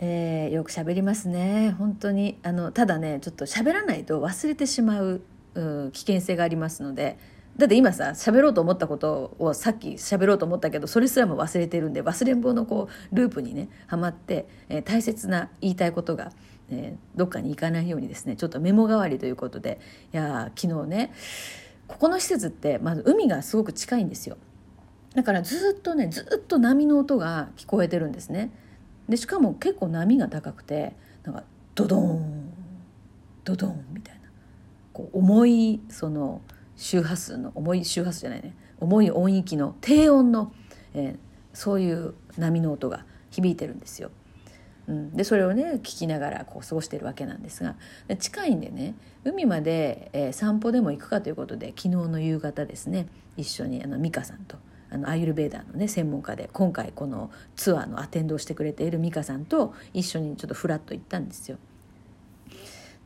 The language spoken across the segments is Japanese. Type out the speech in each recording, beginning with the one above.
えー、よく喋りますね。本当に。あのただねちょっと喋らないと忘れてしまう危険性がありますので。だって今さ喋ろうと思ったことをさっき喋ろうと思ったけどそれすらも忘れてるんで忘れん坊のこうループにねはまって、えー、大切な言いたいことが、えー、どっかに行かないようにですねちょっとメモ代わりということで。いや昨日ねここの施設ってまず海がすごく近いんですよ。だからずっとねずっと波の音が聞こえてるんですね。でしかも結構波が高くてなんかドドンドドンみたいな。こう重いその周波数の重い周波数じゃないね。重い音域の低音の、えー、そういう波の音が響いてるんですよ。うん、でそれをね聞きながらこう過ごしてるわけなんですが近いんでね海まで、えー、散歩でも行くかということで昨日の夕方ですね一緒にあの美香さんとあのアイルベーダーのね専門家で今回このツアーのアテンドをしてくれている美香さんと一緒にちょっとフラッと行ったんですよ。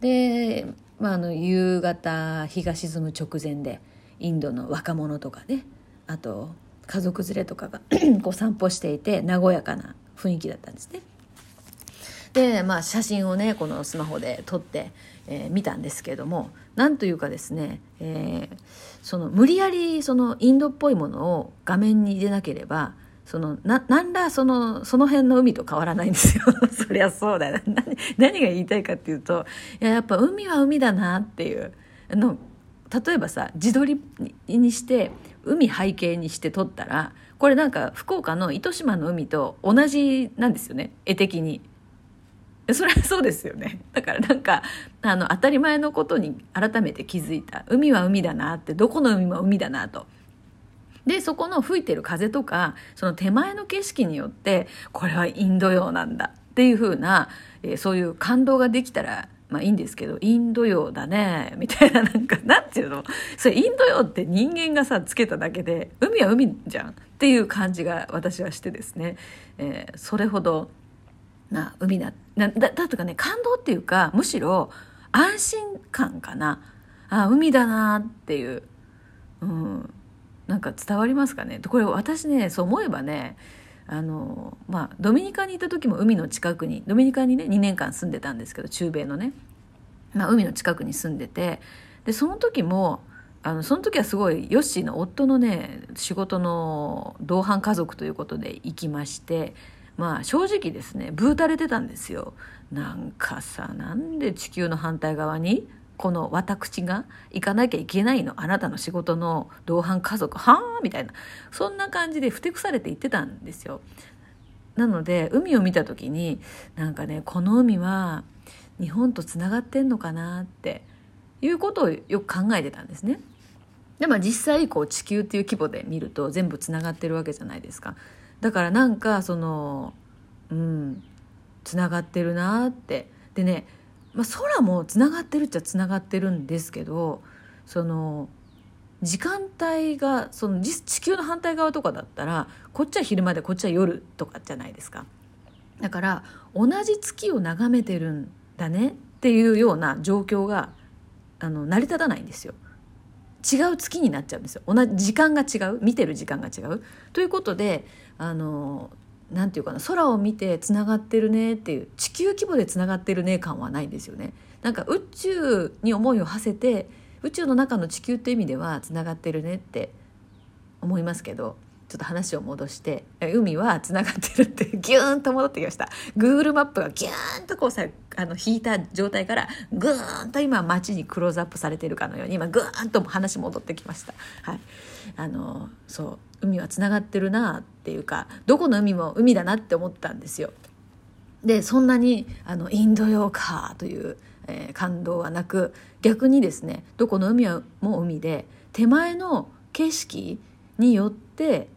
で、まあ、あの夕方日が沈む直前でインドの若者とかねあと家族連れとかが こう散歩していて和やかな雰囲気だったんですね。でまあ写真をねこのスマホで撮って、えー、見たんですけれどもなんというかですね、えー、その無理やりそのインドっぽいものを画面に入れなければそのな何らそのその辺の海と変わらないんですよ。そりゃそうだよ何何が言いたいかっていうといややっぱ海は海だなっていう。あの例えばさ自撮りにして海背景にして撮ったらこれなんか福岡の糸島の海と同じなんですよね。絵的に。それはそうですよね。だからなんかあの当たり前のことに改めて気づいた。海は海だなってどこの海も海だなと。でそこの吹いてる風とかその手前の景色によってこれはインド洋なんだっていうふうな、えー、そういう感動ができたらまあいいんですけど、インド洋だね、みたいな、なんか、なんていうの？それインド洋って人間がさ、つけただけで、海は海じゃんっていう感じが私はしてですね、えー、それほどな海だなだだとかね感動っていうかむしろ安心感かな。あ海だなっていう、うん、なんか伝わりますかね。これ私ねそう思えばねあのまあドミニカにいた時も海の近くにドミニカにね2年間住んでたんですけど中米のね、まあ、海の近くに住んでて。でその時もあのその時はすごいヨッシーの夫のね仕事の同伴家族ということで行きまして。まあ正直ですねブータれてたんですよ。なんかさなんで地球の反対側にこの私が行かなきゃいけないの？あなたの仕事の同伴家族？はあ？みたいな。そんな感じでふてくされて言ってたんですよ。なので海を見た時になんかねこの海は日本とつながってんのかなっていうことをよく考えてたんですね。でも実際こう地球っていう規模で見ると全部つながってるわけじゃないですか。だからなんかそのうんつながってるなって。でね、まあ、空もつながってるっちゃつながってるんですけどその時間帯がその地球の反対側とかだったらこっちは昼間でこっちは夜とかじゃないですか。だから同じ月を眺めてるんだねっていうような状況があの成り立たないんですよ。違う月になっちゃうんですよ。同じ時間が違う。見てる時間が違う。ということであのなんていうかな空を見てつながってるねっていう地球規模でつながってるね感はないんですよね。なんか宇宙に思いを馳せて宇宙の中の地球って意味ではつながってるねって思いますけどちょっと話を戻して海はつながってるって ギューンと戻ってきました。Google マップがギューンとこうさあの引いた状態からグーンと今街にクローズアップされてるかのように今グーンと話戻ってきました。はい。あのそう海はつながってるなっていうかどこの海も海だなって思ったんですよ。でそんなにあのインド洋かという、えー、感動はなく逆にですねどこの海はもう海で手前の景色によって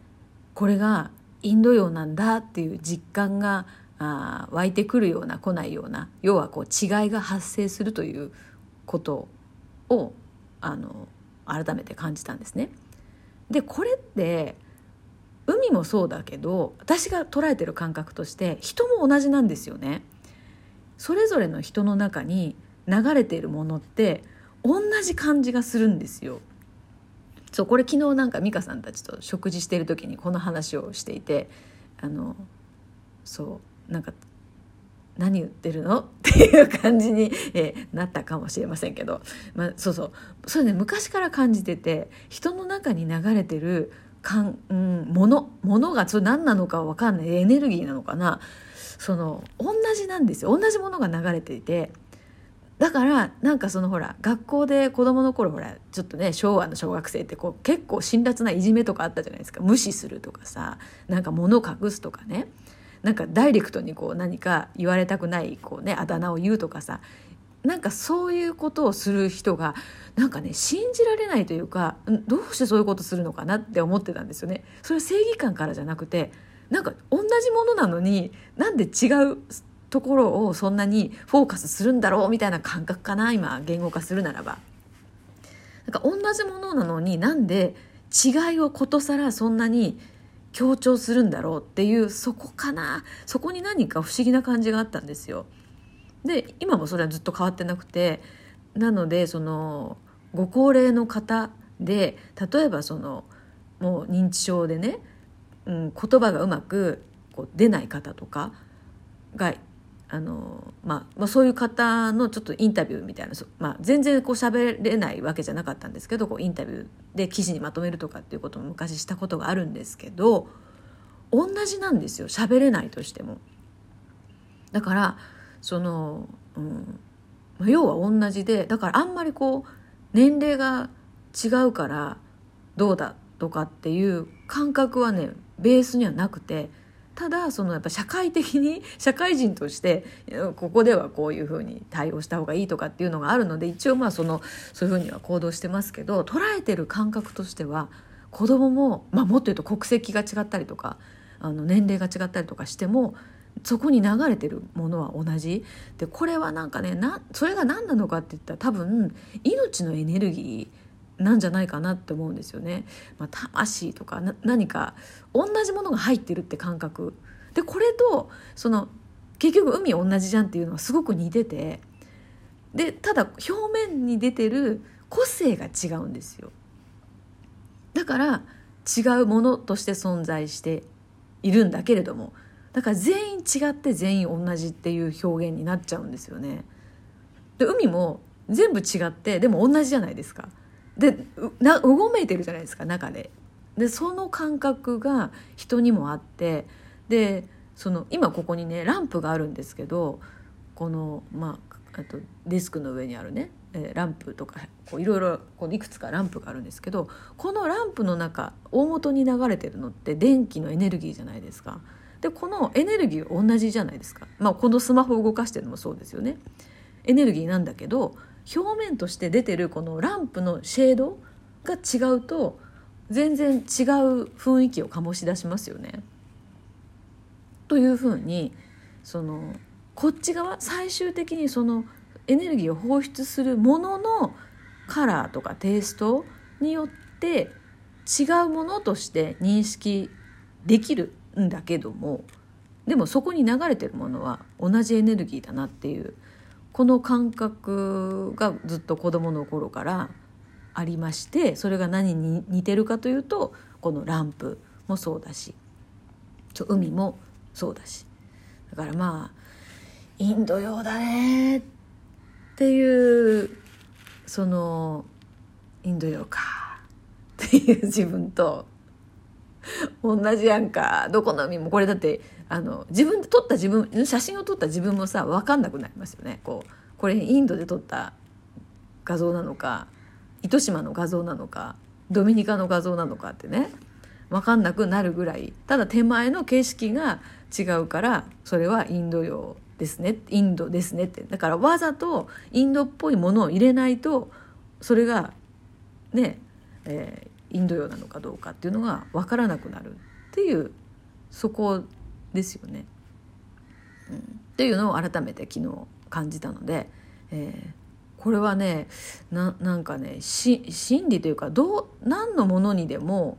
これがインド洋なんだっていう実感があ湧いてくるような来ないような要はこう違いが発生するということをあの改めて感じたんですね。でこれって海もそうだけど私が捉えてる感覚として人も同じなんですよね。それぞれの人の中に流れているものって同じ感じがするんですよ。そうこれ昨日なんか美香さんたちと食事してる時にこの話をしていてあのそうなんか何言ってるの？っていう感じに、えー、なったかもしれませんけど、まあ、そうそう。それね昔から感じてて人の中に流れてるかん、うん、ものものがそれ何なのか分かんないエネルギーなのかな。その同じなんですよ。同じものが流れていてだからなんかそのほら学校で子供の頃ほらちょっとね昭和の小学生ってこう結構辛辣ないじめとかあったじゃないですか。無視するとかさなんか物を隠すとかね。なんかダイレクトにこう何か言われたくないこう、ね、あだ名を言うとかさ。なんかそういうことをする人がなんかね信じられないというかどうしてそういうことするのかなって思ってたんですよね。それは正義感からじゃなくてなんか同じものなのになんで違うところをそんなにフォーカスするんだろうみたいな感覚かな今言語化するならば。なんか同じものなのになんで違いをことさらそんなに強調するんだろうっていうそこかなそこに何か不思議な感じがあったんですよ。で今もそれはずっと変わってなくてなのでそのご高齢の方で例えばそのもう認知症でね、うん、言葉がうまくこう出ない方とかがあの、まあ、まあそういう方のちょっとインタビューみたいな、まあ、全然こう喋れないわけじゃなかったんですけどこうインタビューで記事にまとめるとかっていうことも昔したことがあるんですけど同じなんですよ喋れないとしても。だからその、うんまあ、要は同じでだからあんまりこう年齢が違うからどうだとかっていう感覚はねベースにはなくてただそのやっぱ社会的に 社会人としてここではこういうふうに対応した方がいいとかっていうのがあるので一応まあそのそういうふうには行動してますけど捉えてる感覚としては子供もまあもっと言うと国籍が違ったりとかあの年齢が違ったりとかしてもそこに流れてるものは同じ。でこれはなんかねなそれが何なのかって言ったら多分命のエネルギーなんじゃないかなって思うんですよね。まあ、魂とか何か同じものが入ってるって感覚でこれとその結局海同じじゃんっていうのはすごく似ててでただ表面に出てる個性が違うんですよ。だから違うものとして存在しているんだけれどもだから全員違って全員同じっていう表現になっちゃうんですよね。で海も全部違ってでも同じじゃないですか。でなうごめいてるじゃないですか中で。でその感覚が人にもあってでその今ここにねランプがあるんですけどこのまああとデスクの上にあるね、え、ランプとかいろいろいくつかランプがあるんですけどこのランプの中大元に流れてるのって電気のエネルギーじゃないですか。でこのエネルギー同じじゃないですか、まあ、このスマホを動かしてるのもそうですよね。エネルギーなんだけど表面として出てるこのランプのシェードが違うと全然違う雰囲気を醸し出しますよね。というふうにそのこっち側最終的にそのエネルギーを放出するもののカラーとかテイストによって違うものとして認識できるんだけどもでもそこに流れてるものは同じエネルギーだなっていうこの感覚がずっと子どもの頃からありましてそれが何に似てるかというとこのランプもそうだし海もそうだし。だからまあインド洋だねっていうそのインド洋かっていう自分と同じやんかどこの海もこれだってあの自分で撮った自分写真を撮った自分もさ分かんなくなりますよね。こうこれインドで撮った画像なのか糸島の画像なのかドミニカの画像なのかってね分かんなくなるぐらいただ手前の景色が違うからそれはインド洋ですねインドですねって。だからわざとインドっぽいものを入れないとそれがね、えー、インド洋なのかどうかっていうのが分からなくなるっていうそこですよね。うん、っていうのを改めて昨日感じたので、えー、これはねなんかね心理というかどう何のものにでも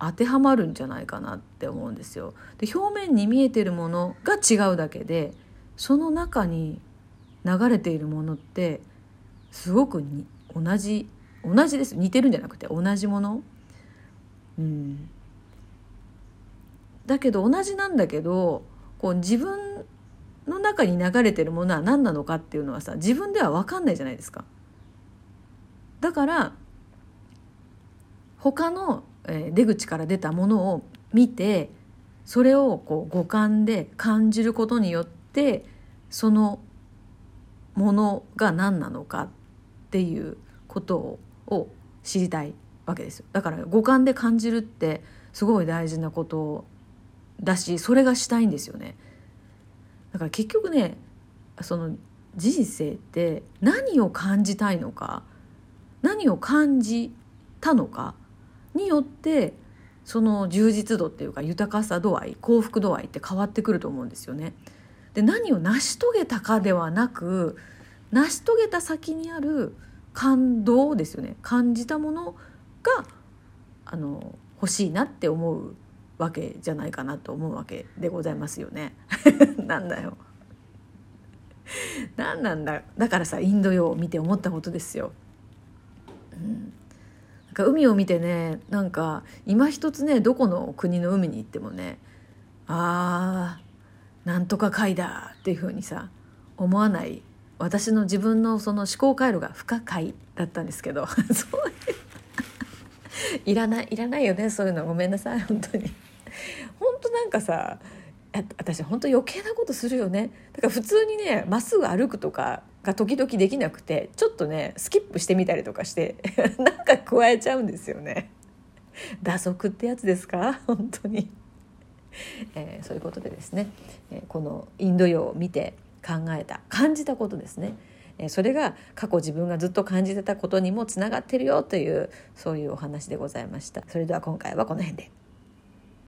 当てはまるんじゃないかなって思うんですよ。で表面に見えてるものが違うだけでその中に流れているものってすごくに同じ同じです似てるんじゃなくて同じもの？うんだけど同じなんだけどこう自分の中に流れてるものは何なのかっていうのはさ自分では分かんないじゃないですか。だから他の出口から出たものを見てそれをこう五感で感じることによってそのものが何なのかっていうことをを知りたいわけですよだから五感で感じるってすごい大事なことだしそれがしたいんですよねだから結局ねその人生って何を感じたいのか何を感じたのかによってその充実度っていうか豊かさ度合い幸福度合いって変わってくると思うんですよね。で何を成し遂げたかではなく成し遂げた先にある感動ですよね感じたものがあの欲しいなって思うわけじゃないかなと思うわけでございますよね。なんだよ。何なんだだからさインド洋を見て思ったことですよ。うん、なんか海を見てねなんか今一つねどこの国の海に行ってもねあーなんとか海だっていうふうにさ思わない私の自分のその思考回路が不可解だったんですけど。そういう。いらないいらないよねそういうの。ごめんなさい本当に。本当なんかさ私本当余計なことするよね。だから普通にねまっすぐ歩くとかが時々できなくてちょっとねスキップしてみたりとかして なんか加えちゃうんですよね。打足ってやつですか？本当に、えー、そういうことでですね、えー、このインド洋を見て考えた感じたことですねそれが過去自分がずっと感じてたことにもつながってるよというそういうお話でございましたそれでは今回はこの辺で。